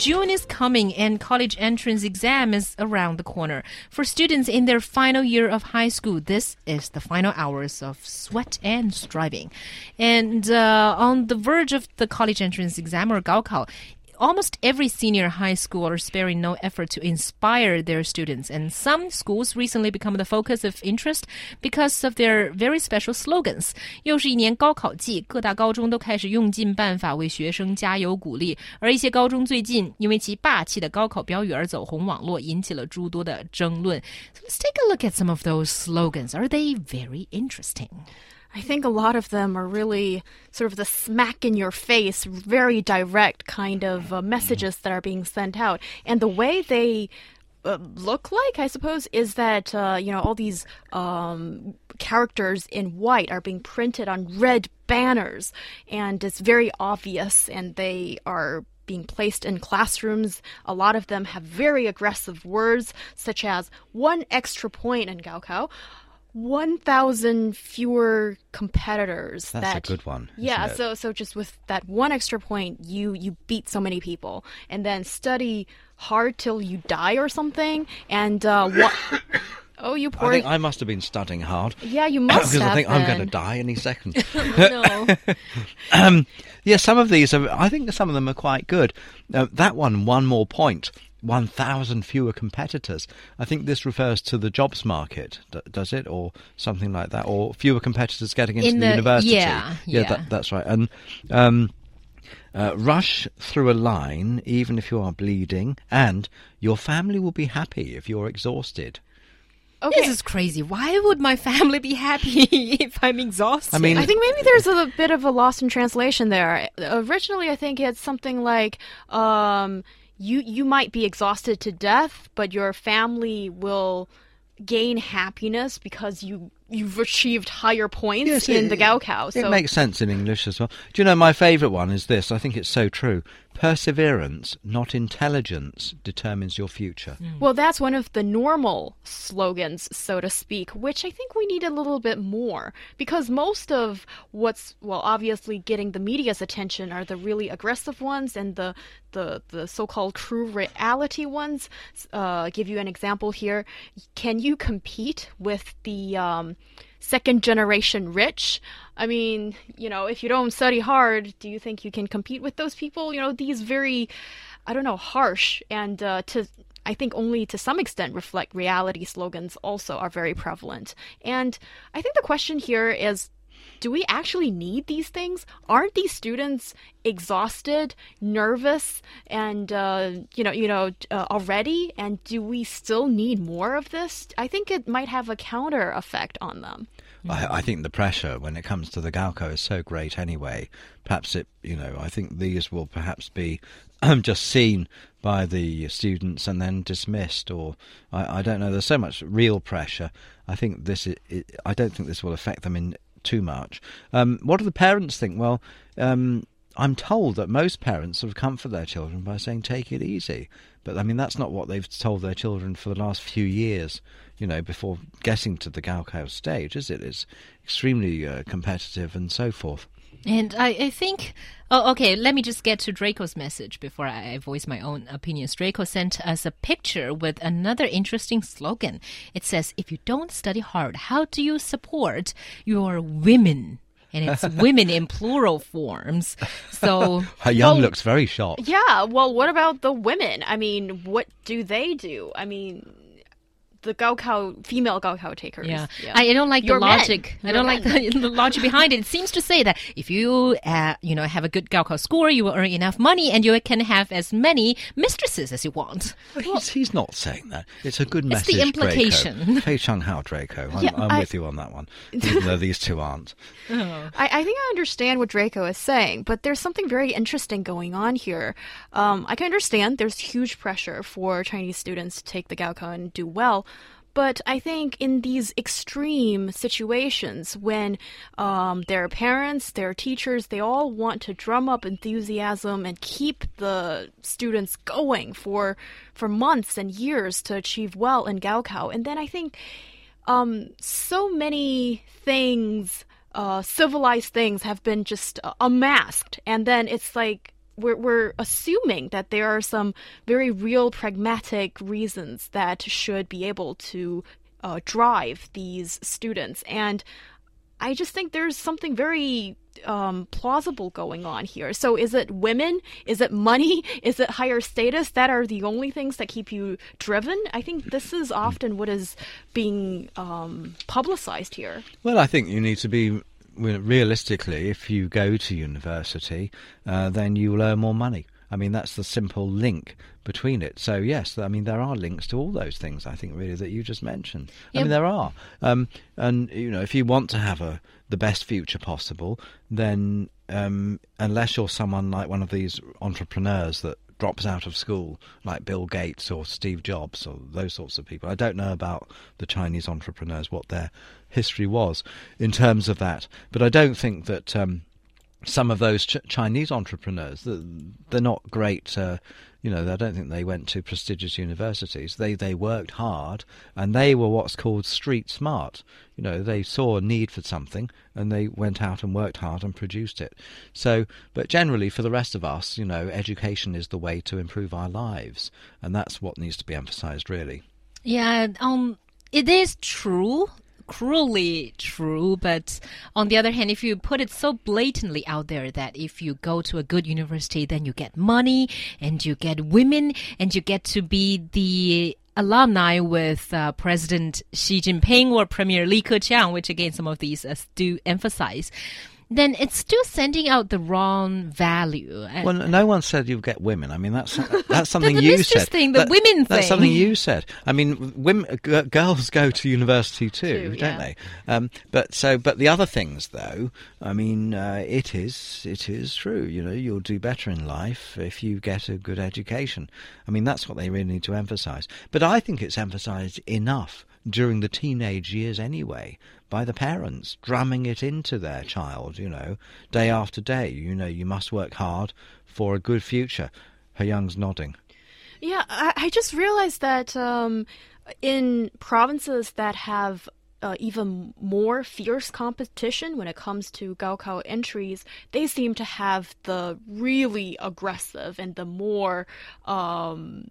June is coming and college entrance exam is around the corner. For students in their final year of high school, this is the final hours of sweat and striving. And uh, on the verge of the college entrance exam or Gaokao, almost every senior high school are sparing no effort to inspire their students, and some schools recently become the focus of interest because of their very special slogans. 又是一年高考季，各大高中都开始用尽办法为学生加油鼓励，而一些高中最近因为其霸气的高考标语而走红网络，引起了诸多的争论。So let's take a look at some of those slogans. Are they very interesting? I think a lot of them are really sort of the smack in your face, very direct kind of uh, messages that are being sent out. And the way they uh, look like, I suppose, is that, uh, you know, all these um, characters in white are being printed on red banners. And it's very obvious, and they are being placed in classrooms. A lot of them have very aggressive words, such as one extra point in Gaokao. 1,000 fewer competitors. That's that, a good one. Yeah, so so just with that one extra point, you you beat so many people, and then study hard till you die or something. And uh, what? oh, you I think I must have been studying hard yeah, you must because have I think I'm going to die any second. no. um, yeah, some of these are. I think some of them are quite good. Uh, that one, one more point. 1,000 fewer competitors. I think this refers to the jobs market, does it? Or something like that? Or fewer competitors getting into In the, the- university? yeah, yeah, yeah. That, that's right. And um, uh, rush through a line, even if you are bleeding, and your family will be happy if you're exhausted. Okay. This is crazy. Why would my family be happy if I'm exhausted? I mean- I think maybe there's a bit of a loss in translation there. Originally, I think it's something like um, you you might be exhausted to death, but your family will gain happiness because you you've achieved higher points Yes, in it- the Gaokao. It makes sense in English as well. Do you know my favourite one is this? I think it's so true. Perseverance, not intelligence, determines your future. Well, that's one of the normal slogans, so to speak, which I think we need a little bit more because most of what's well, obviously getting the media's attention are the really aggressive ones and the the the so-called true reality ones. Uh, give you an example here. Can you compete with the um, second generation rich? I mean, you know, if you don't study hard, do you think you can compete with those people? You know, these very, I don't know, harsh and uh, to I think only to some extent reflect reality slogans also are very prevalent. And I think the question here is do we actually need these things? Aren't these students exhausted, nervous, and uh, you know, you know, uh, already? And do we still need more of this? I think it might have a counter effect on them. I, I think the pressure when it comes to the Gaokao is so great anyway. Perhaps it, you know, I think these will perhaps be just seen by the students and then dismissed, or I, I don't know. There's so much real pressure. I think this, i it, I don't think this will affect them in too much. Um, what do the parents think? Well, um, I'm told that most parents sort of comfort their children by saying take it easy. But I mean that's not what they've told their children for the last few years, you know, before getting to the Gaokao stage, is it? It's extremely uh, competitive and so forth. And I, I think, oh, okay, let me just get to Draco's message before I voice my own opinions. Draco sent us a picture with another interesting slogan. It says, If you don't study hard, how do you support your women? And it's women in plural forms. So, He Yang Well- looks very shocked. Yeah, well, what about the women? I mean, what do they do? I mean, the Gaokao, female Gaokao takers. Yeah, I, I don't like Your the men. logic. I don't like the, the logic behind it. It seems to say that if you, uh, you know, have a good Gaokao score, you will earn enough money, and you can have as many mistresses as you want. But he's, he's not saying that. It's a good It's message. the implication. Draco. Fei Chung Hao Draco. I'm, Yeah, I'm I- with you on that one, even though these two aren't. I, I think I understand what Draco is saying, but there's something very interesting going on here. Um, I can understand there's huge pressure for Chinese students to take the Gaokao and do well, But I think in these extreme situations, when um, their parents, their teachers, they all want to drum up enthusiasm and keep the students going for for months and years to achieve well in Gaokao, and then I think um, so many things, uh, civilized things, have been just uh, unmasked, and then it's like we're, we're assuming that there are some very real pragmatic reasons that should be able to uh, drive these students. And I just think there's something very um, plausible going on here. So, is it women? Is it money? Is it higher status? That are the only things that keep you driven? I think this is often what is being um, publicized here. Well, I think you need to be realistically, if you go to university, uh, then you will earn more money. I mean, that's the simple link between it. So, yes, I mean, there are links to all those things, I think, really, that you just mentioned. I mean, there are. Um, and, you know, if you want to have a the best future possible, then um, unless you're someone like one of these entrepreneurs that drops out of school, like Bill Gates or Steve Jobs or those sorts of people. I don't know about the Chinese entrepreneurs, what their history was in terms of that, but I don't think that um, some of those ch- Chinese entrepreneurs, they're not great. Uh, you know, I don't think they went to prestigious universities. They they worked hard, and they were what's called street smart. You know, they saw a need for something, and they went out and worked hard and produced it. So, but generally, for the rest of us, you know, education is the way to improve our lives, and that's what needs to be emphasised, really. Yeah, um, it is true cruelly true, but on the other hand, if you put it so blatantly out there that if you go to a good university, then you get money and you get women and you get to be the alumni with uh, President Xi Jinping or Premier Li Keqiang, which again some of these uh, do emphasize then it's still sending out the wrong value. Well, no one said you get women. I mean, that's that's something the, the you said. Thing, the that, women that's thing. That's something you said. I mean, women, g- girls go to university too, too don't yeah. they? Um, but so, but the other things, though, I mean, uh, it is it is true. You know, you'll do better in life if you get a good education. I mean, that's what they really need to emphasise. But I think it's emphasised enough during the teenage years anyway by the parents, drumming it into their child, you know, day after day. You know, you must work hard for a good future. He Yang's nodding. Yeah, I, I just realized that um, in provinces that have uh, even more fierce competition when it comes to Gaokao entries, they seem to have the really aggressive and the more um,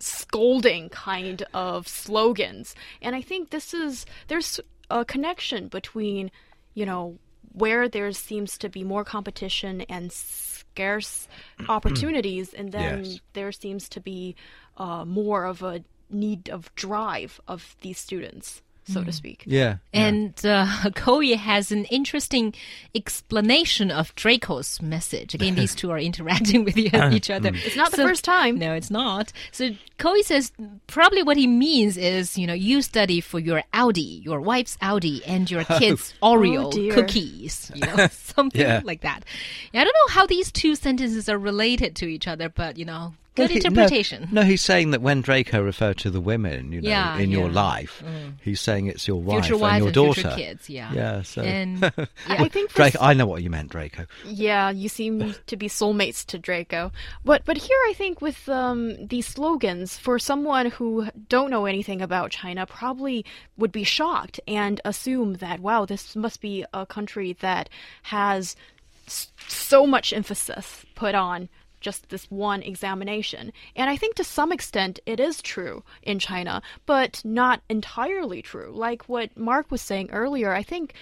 scolding kind of slogans. And I think this is there's a connection between, you know, where there seems to be more competition and scarce opportunities, and then yes. there seems to be uh, more of a need of drive of these students so to mm. speak. Yeah. And uh, Koyi has an interesting explanation of Draco's message. Again, these two are interacting with ah, each other. Mm. It's not the So- first time. No, it's not. So Koei says probably what he means is, you know, you study for your Audi, your wife's Audi, and your kids' oh, Oreo Oh, cookies. You know, something Yeah. like that. Yeah, I don't know how these two sentences are related to each other, but you know, good Well, he- no- interpretation. No, he's saying that when Draco referred to the women, you know, Yeah, in your yeah. life, he's saying it's your wife Future and your and daughter. future kids, yeah. Yeah. So And yeah. I think for Draco, I know what you meant, Draco. Yeah, you seem to be soulmates to Draco. But but here I think with um, these slogans, for someone who don't know anything about China, probably would be shocked and assume that wow, this must be a country that has so much emphasis put on just this one examination. And I think to some extent it is true in China, but not entirely true. Like what Mark was saying earlier, I think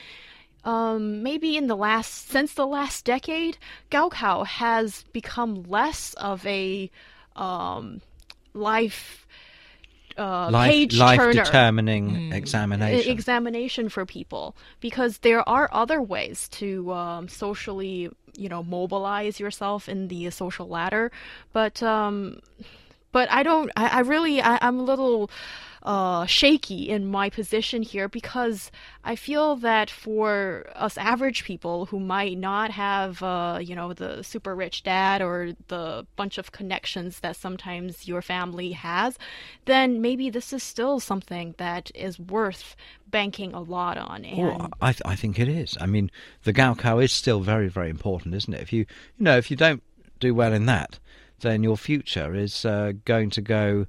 um, maybe in the last since the last decade, Gaokao has become less of a um, life uh, Life, page life turner determining e- examination. examination for people because there are other ways to um, socially, you know, mobilize yourself in the social ladder. But um, but I don't. I, I really. I, I'm a little uh, shaky in my position here because I feel that for us average people who might not have, uh, you know, the super rich dad or the bunch of connections that sometimes your family has, then maybe this is still something that is worth banking a lot on. And Well, I, th- I think it is. I mean, the Gaokao is still very, very important, isn't it? If you, you know, if you don't do well in that, then your future is uh, going to go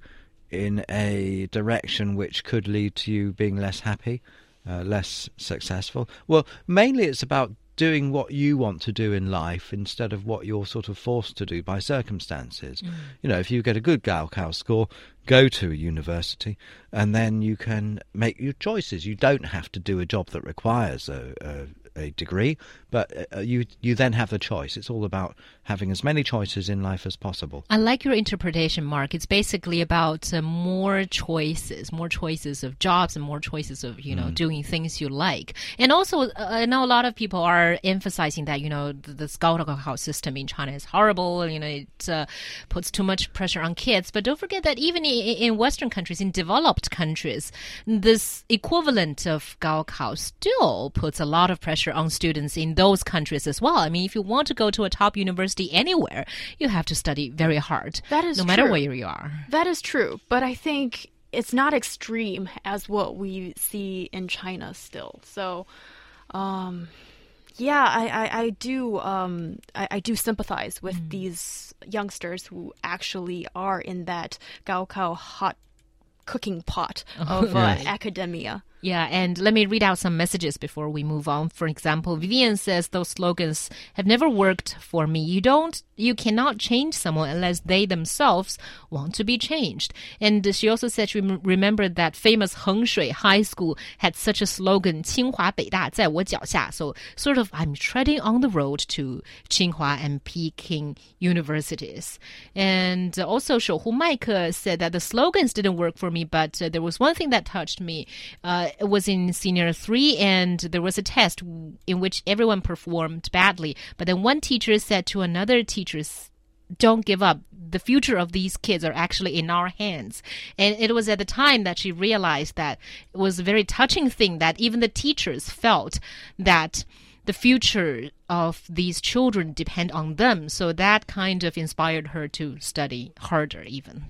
in a direction which could lead to you being less happy, uh, less successful. Well, mainly it's about doing what you want to do in life instead of what you're sort of forced to do by circumstances. You know, if you get a good Gaokao score, go to a university, and then you can make your choices. You don't have to do a job that requires a, a, a degree, but uh, you you then have the choice. It's all about having as many choices in life as possible. I like your interpretation, Mark. It's basically about uh, more choices, more choices of jobs, and more choices of you know doing things you like. And also, uh, I know a lot of people are emphasizing that you know the, the Gaokao system in China is horrible. You know, it uh, puts too much pressure on kids. But don't forget that even in, in Western countries, in developed countries, this equivalent of Gaokao still puts a lot of pressure on students in those countries as well. I mean, if you want to go to a top university anywhere, you have to study very hard. That is no matter true. where you are. That is true, but I think it's not extreme as what we see in China still. So, um, yeah, I, I, I do um, I, I do sympathize with these youngsters who actually are in that Gaokao hot cooking pot of uh, Right. academia. Yeah, and let me read out some messages before we move on. For example, Vivian says those slogans have never worked for me. You don't, you cannot change someone unless they themselves want to be changed. And she also said she rem- remembered that famous Hengshui High School had such a slogan, 清华北大在我脚下. So sort of, I'm treading on the road to Tsinghua and Peking universities. And also, Shouhu Mike said that the slogans didn't work for me, but uh, there was one thing that touched me. Uh, it was in senior three, and there was a test in which everyone performed badly. But then one teacher said to another teacher, don't give up. The future of these kids are actually in our hands. And it was at the time that she realized that it was a very touching thing that even the teachers felt that the future of these children depend on them. So that kind of inspired her to study harder even.